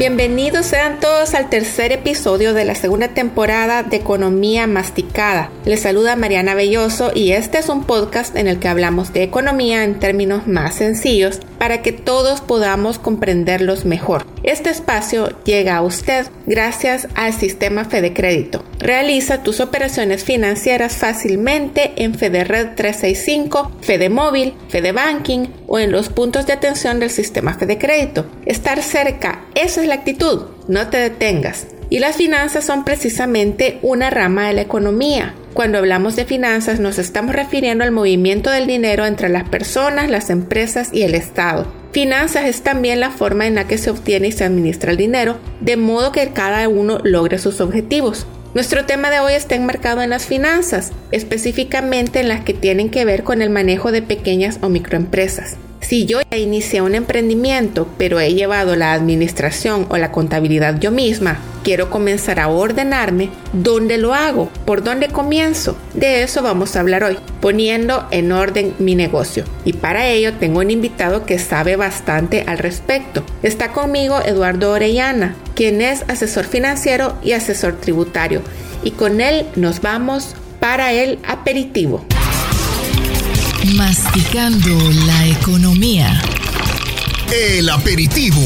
Bienvenidos sean todos al tercer episodio de la segunda temporada de Economía Masticada. Les saluda Mariana Belloso y este es un podcast en el que hablamos de economía en términos más sencillos para que todos podamos comprenderlos mejor. Este espacio llega a usted gracias al sistema Fede Crédito. Realiza tus operaciones financieras fácilmente en FedeRed 365, Fede Móvil, Fede Banking o en los puntos de atención del sistema Fede Crédito. Estar cerca, esa es la actitud, no te detengas. Y las finanzas son precisamente una rama de la economía. Cuando hablamos de finanzas nos estamos refiriendo al movimiento del dinero entre las personas, las empresas y el Estado. Finanzas es también la forma en la que se obtiene y se administra el dinero, de modo que cada uno logre sus objetivos. Nuestro tema de hoy está enmarcado en las finanzas, específicamente en las que tienen que ver con el manejo de pequeñas o microempresas. Si yo ya inicié un emprendimiento, pero he llevado la administración o la contabilidad yo misma, quiero comenzar a ordenarme, ¿dónde lo hago? ¿Por dónde comienzo? De eso vamos a hablar hoy, poniendo en orden mi negocio. Y para ello tengo un invitado que sabe bastante al respecto. Está conmigo Eduardo Orellana, quien es asesor financiero y asesor tributario. Y con él nos vamos para el aperitivo. Masticando la economía. El aperitivo.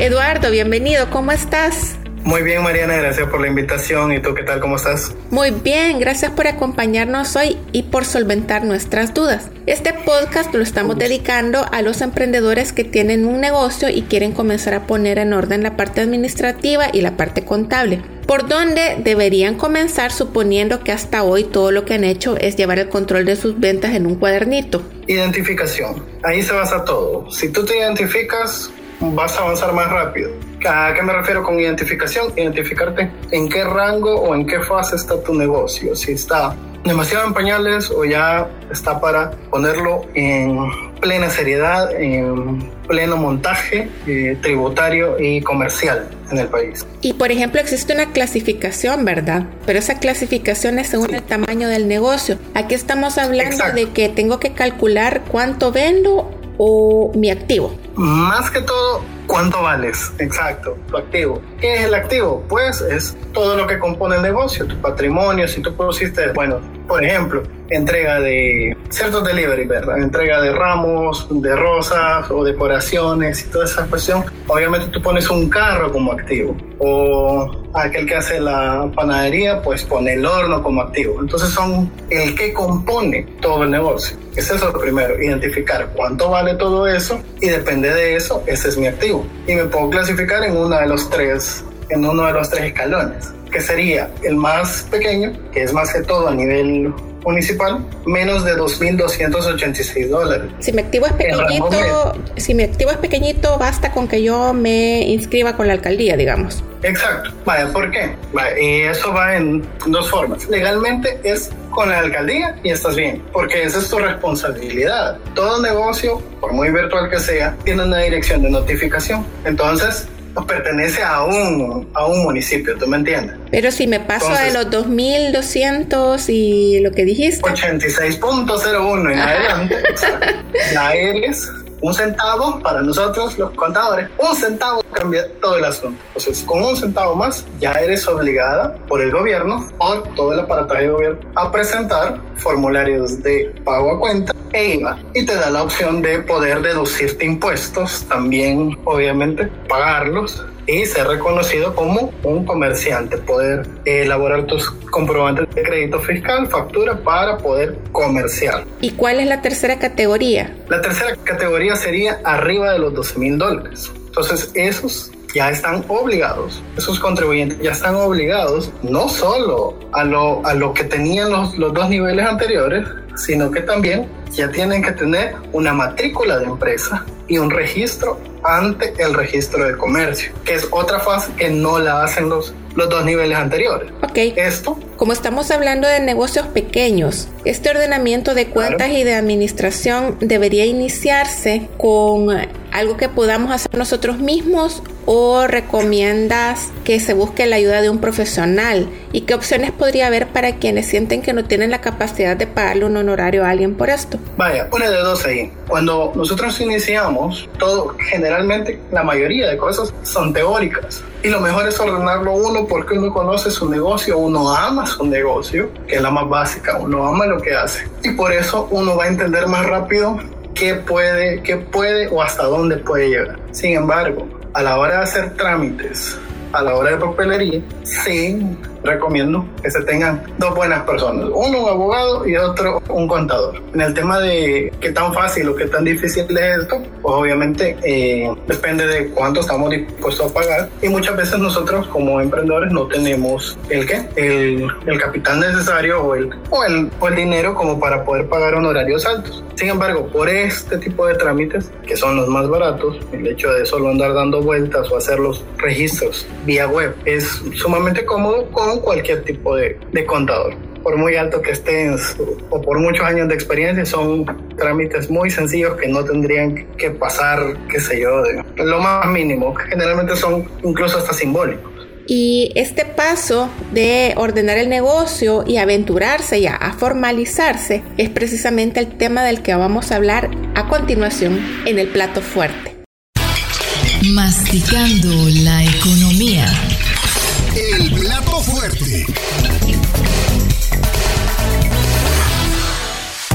Eduardo, bienvenido, ¿cómo estás? Muy bien, Mariana, gracias por la invitación. ¿Y tú qué tal? ¿Cómo estás? Muy bien, gracias por acompañarnos hoy y por solventar nuestras dudas. Este podcast lo estamos dedicando a los emprendedores que tienen un negocio y quieren comenzar a poner en orden la parte administrativa y la parte contable. ¿Por dónde deberían comenzar suponiendo que hasta hoy todo lo que han hecho es llevar el control de sus ventas en un cuadernito? Identificación. Ahí se basa todo. Si tú te identificas, vas a avanzar más rápido. ¿A qué me refiero con identificación? Identificarte en qué rango o en qué fase está tu negocio. Si está demasiado en pañales o ya está para ponerlo en plena seriedad, en pleno montaje eh, tributario y comercial en el país. Y por ejemplo existe una clasificación, ¿verdad? Pero esa clasificación es según el tamaño del negocio. Aquí estamos hablando Exacto. de que tengo que calcular cuánto vendo o mi activo. Más que todo, ¿cuánto vales? Exacto, tu activo. ¿Qué es el activo? Pues es todo lo que compone el negocio, tu patrimonio, si tú pusiste, bueno, por ejemplo, entrega de ciertos delivery, ¿verdad? Entrega de ramos, de rosas o decoraciones y toda esa cuestión. Obviamente tú pones un carro como activo. O aquel que hace la panadería, pues pone el horno como activo. Entonces son el que compone todo el negocio. Ese es lo primero, identificar cuánto vale todo eso y depende de eso, ese es mi activo. Y me puedo clasificar en uno de los tres, en uno de los tres escalones, que sería el más pequeño, que es más que todo a nivel municipal, menos de 2.286 dólares. Si mi activo es pequeñito, si mi activo es pequeñito, basta con que yo me inscriba con la alcaldía, digamos. Exacto. ¿por qué? Y eso va en dos formas. Legalmente es con la alcaldía y estás bien, porque esa es tu responsabilidad. Todo negocio, por muy virtual que sea, tiene una dirección de notificación. Entonces, pertenece a un, a un municipio, ¿tú me entiendes? Pero si me paso de los 2200 y lo que dijiste, 86.01 en adelante, exacto, ya eres un centavo para nosotros los contadores, un centavo cambia todo el asunto. Entonces, con un centavo más, ya eres obligada por el gobierno o todo el aparataje de gobierno a presentar formularios de pago a cuenta e IVA y te da la opción de poder deducirte impuestos, también obviamente pagarlos y ser reconocido como un comerciante, poder elaborar tus comprobantes de crédito fiscal, factura para poder comerciar. ¿Y cuál es la tercera categoría? La tercera categoría sería arriba de los 12 mil dólares. Entonces, esos ya están obligados, esos contribuyentes ya están obligados no solo a lo, a lo que tenían los, los dos niveles anteriores, sino que también ya tienen que tener una matrícula de empresa y un registro ante el registro de comercio, que es otra fase que no la hacen los, los dos niveles anteriores. Ok. Esto, Como estamos hablando de negocios pequeños, este ordenamiento de cuentas Claro. y de administración debería iniciarse con algo que podamos hacer nosotros mismos o recomiendas que se busque la ayuda de un profesional y qué opciones podría haber para quienes sienten que no tienen la capacidad de pagarle un honorario a alguien por esto. vaya, una de dos ahí. Cuando nosotros iniciamos, todo, generalmente la mayoría de cosas son teóricas. Y lo mejor es ordenarlo uno porque uno conoce su negocio, uno ama su negocio, que es la más básica, uno ama lo que hace. Y por eso uno va a entender más rápido qué puede, qué puede o hasta dónde puede llegar. Sin embargo, a la hora de hacer trámites, a la hora de papelería, sí recomiendo que se tengan dos buenas personas, uno un abogado y otro un contador. En el tema de qué tan fácil o qué tan difícil es esto, pues obviamente eh, depende de cuánto estamos dispuestos a pagar y muchas veces nosotros como emprendedores no tenemos el qué, el, el capital necesario o el, o, el, o el dinero como para poder pagar honorarios altos. Sin embargo, por este tipo de trámites, que son los más baratos, el hecho de solo andar dando vueltas o hacer los registros vía web es sumamente cómodo con cualquier tipo de, de contador. Por muy alto que estén o por muchos años de experiencia, son trámites muy sencillos que no tendrían que pasar, qué sé yo, de lo más mínimo. que Generalmente son incluso hasta simbólicos. Y este paso de ordenar el negocio y aventurarse ya a formalizarse es precisamente el tema del que vamos a hablar a continuación en el plato fuerte. Masticando la economía. El plato fuerte.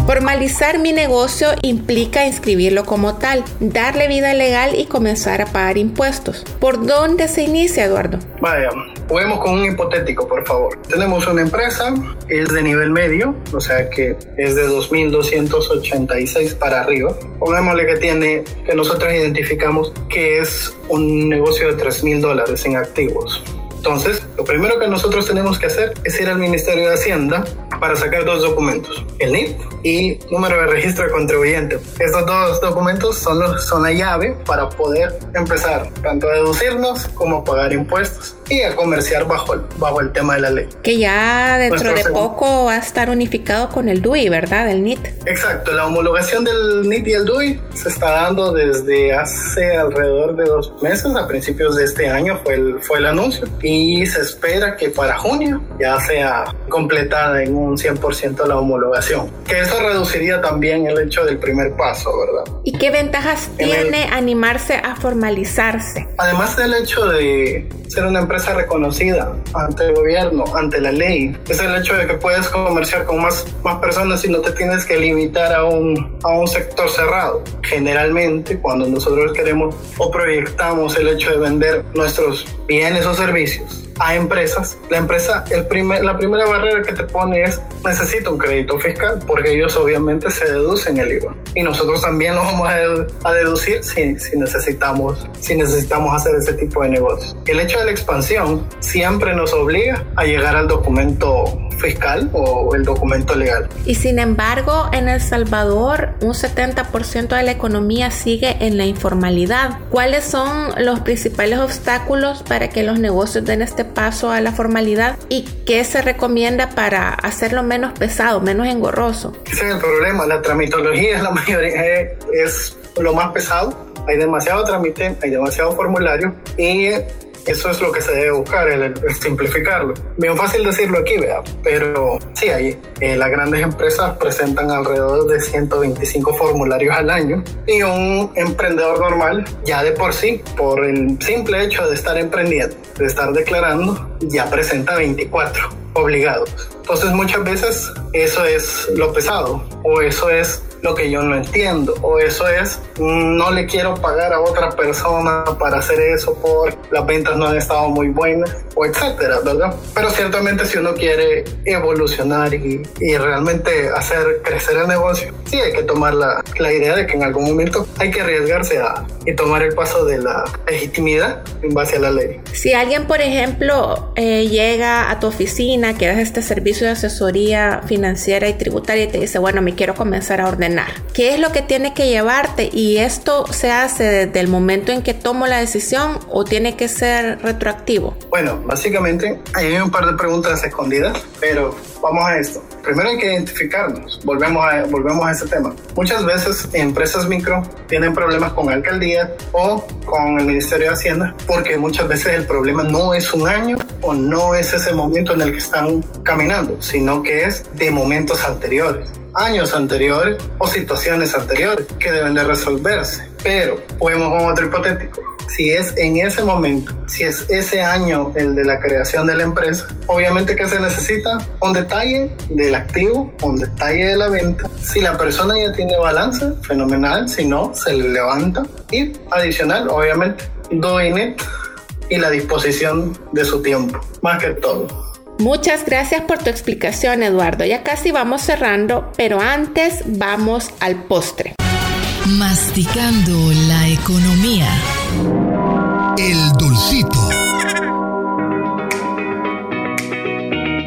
Formalizar mi negocio implica inscribirlo como tal, darle vida legal y comenzar a pagar impuestos. ¿Por dónde se inicia, Eduardo? Vaya, juguemos con un hipotético, por favor. Tenemos una empresa, es de nivel medio, o sea que es de 2.286 para arriba. Pongámosle que tiene, que nosotros identificamos que es un negocio de 3.000 dólares en activos. Entonces, lo primero que nosotros tenemos que hacer es ir al Ministerio de Hacienda para sacar dos documentos, el NIP y número de registro de contribuyente. Estos dos documentos son, los, son la llave para poder empezar tanto a deducirnos como a pagar impuestos y a comerciar bajo el, bajo el tema de la ley. Que ya dentro Nuestro de poco va a estar unificado con el DUI, ¿verdad? El NIT. Exacto, la homologación del NIT y el DUI se está dando desde hace alrededor de dos meses, a principios de este año fue el, fue el anuncio y se espera que para junio ya sea completada en un 100% la homologación. Que eso reduciría también el hecho del primer paso, ¿verdad? ¿Y qué ventajas En el- tiene animarse a formalizarse? Además del hecho de ser una empresa reconocida ante el gobierno, ante la ley, es el hecho de que puedes comerciar con más, más personas y no te tienes que limitar a un, a un sector cerrado. Generalmente, cuando nosotros queremos o proyectamos el hecho de vender nuestros bienes o servicios a empresas, la empresa, el primer, la primera barrera que te pone es necesito un crédito fiscal, porque ellos obviamente se deducen el IVA. Y nosotros también lo vamos a deducir si, si, necesitamos, si necesitamos hacer ese tipo de negocios. El hecho de la expansión siempre nos obliga a llegar al documento fiscal o el documento legal. Y sin embargo, en El Salvador, un 70% de la economía sigue en la informalidad. ¿Cuáles son los principales obstáculos para que los negocios den este paso a la formalidad? ¿Y qué se recomienda para hacerlo menos pesado, menos engorroso? Ese es el problema, la tramitología es la mayoría, es lo más pesado. Hay demasiado trámite, hay demasiado formulario y eso es lo que se debe buscar, el, simplificarlo. Bien fácil decirlo aquí, vea, pero sí, hay, eh, las grandes empresas presentan alrededor de 125 formularios al año y un emprendedor normal ya de por sí, por el simple hecho de estar emprendiendo, de estar declarando, ya presenta 24 obligados. Entonces muchas veces eso es lo pesado o eso es lo que yo no entiendo o eso es no le quiero pagar a otra persona para hacer eso porque las ventas no han estado muy buenas o etcétera, ¿verdad? Pero ciertamente si uno quiere evolucionar y, y realmente hacer crecer el negocio, sí hay que tomar la, la idea de que en algún momento hay que arriesgarse a, y tomar el paso de la legitimidad en base a la ley. Si alguien, por ejemplo, eh, llega a tu oficina, que das este servicio de asesoría financiera y tributaria y te dice, bueno, me quiero comenzar a ordenar, ¿qué es lo que tiene que llevarte? ¿Y esto se hace desde el momento en que tomo la decisión o tiene que ser retroactivo? Bueno, básicamente hay un par de preguntas escondidas, pero vamos a esto. Primero hay que identificarnos. Volvemos a, volvemos a ese tema. Muchas veces empresas micro tienen problemas con alcaldía o con el Ministerio de Hacienda porque muchas veces el problema no es un año o no es ese momento en el que están caminando, sino que es de momentos anteriores años anteriores o situaciones anteriores que deben de resolverse. Pero podemos con otro hipotético si es en ese momento, si es ese año el de la creación de la empresa, obviamente que se necesita un detalle del activo, un detalle de la venta. Si la persona ya tiene balance, fenomenal, si no, se le levanta. Y adicional, obviamente, net y la disposición de su tiempo, más que todo. Muchas gracias por tu explicación, Eduardo. Ya casi vamos cerrando, pero antes vamos al postre. Masticando la economía. El dulcito.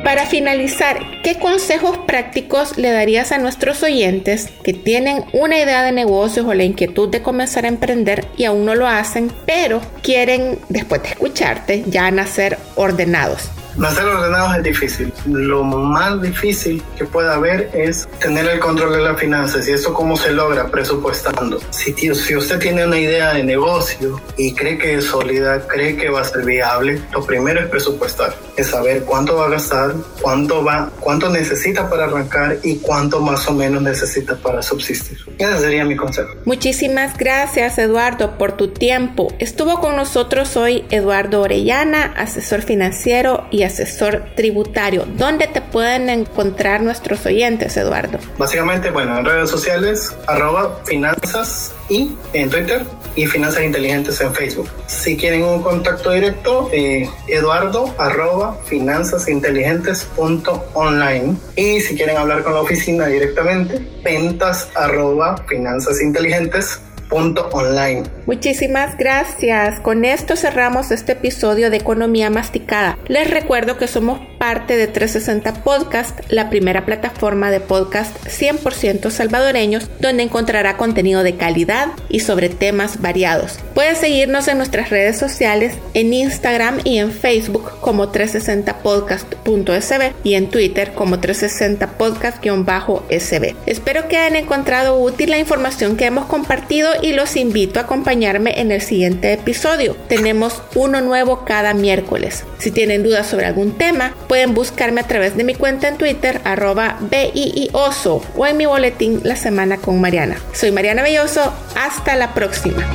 Para finalizar, ¿qué consejos prácticos le darías a nuestros oyentes que tienen una idea de negocios o la inquietud de comenzar a emprender y aún no lo hacen, pero quieren, después de escucharte, ya nacer ordenados? Nacer ordenados es difícil. Lo más difícil que puede haber es tener el control de las finanzas y eso cómo se logra presupuestando. Si, si usted tiene una idea de negocio y cree que es sólida, cree que va a ser viable, lo primero es presupuestar, es saber cuánto va a gastar, cuánto va, cuánto necesita para arrancar y cuánto más o menos necesita para subsistir. Ese sería mi consejo. Muchísimas gracias Eduardo por tu tiempo. Estuvo con nosotros hoy Eduardo Orellana, asesor financiero asesor tributario. ¿Dónde te pueden encontrar nuestros oyentes, Eduardo? Básicamente, bueno, en redes sociales, arroba finanzas y en Twitter y finanzas inteligentes en Facebook. Si quieren un contacto directo, eh, eduardo arroba finanzasinteligentes.online y si quieren hablar con la oficina directamente, ventas arroba finanzasinteligentes.online online. Muchísimas gracias. Con esto cerramos este episodio de Economía Masticada. Les recuerdo que somos parte de 360 Podcast, la primera plataforma de podcast 100% salvadoreños, donde encontrará contenido de calidad y sobre temas variados. Puedes seguirnos en nuestras redes sociales, en Instagram y en Facebook como 360podcast.sb y en Twitter como 360podcast-sb. Espero que hayan encontrado útil la información que hemos compartido y los invito a acompañarme en el siguiente episodio. Tenemos uno nuevo cada miércoles. Si tienen dudas sobre algún tema, pueden buscarme a través de mi cuenta en Twitter, arroba BIIOSO o en mi boletín La Semana con Mariana. Soy Mariana Belloso, hasta la próxima.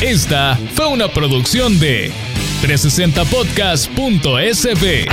Esta fue una producción de 360podcast.sb.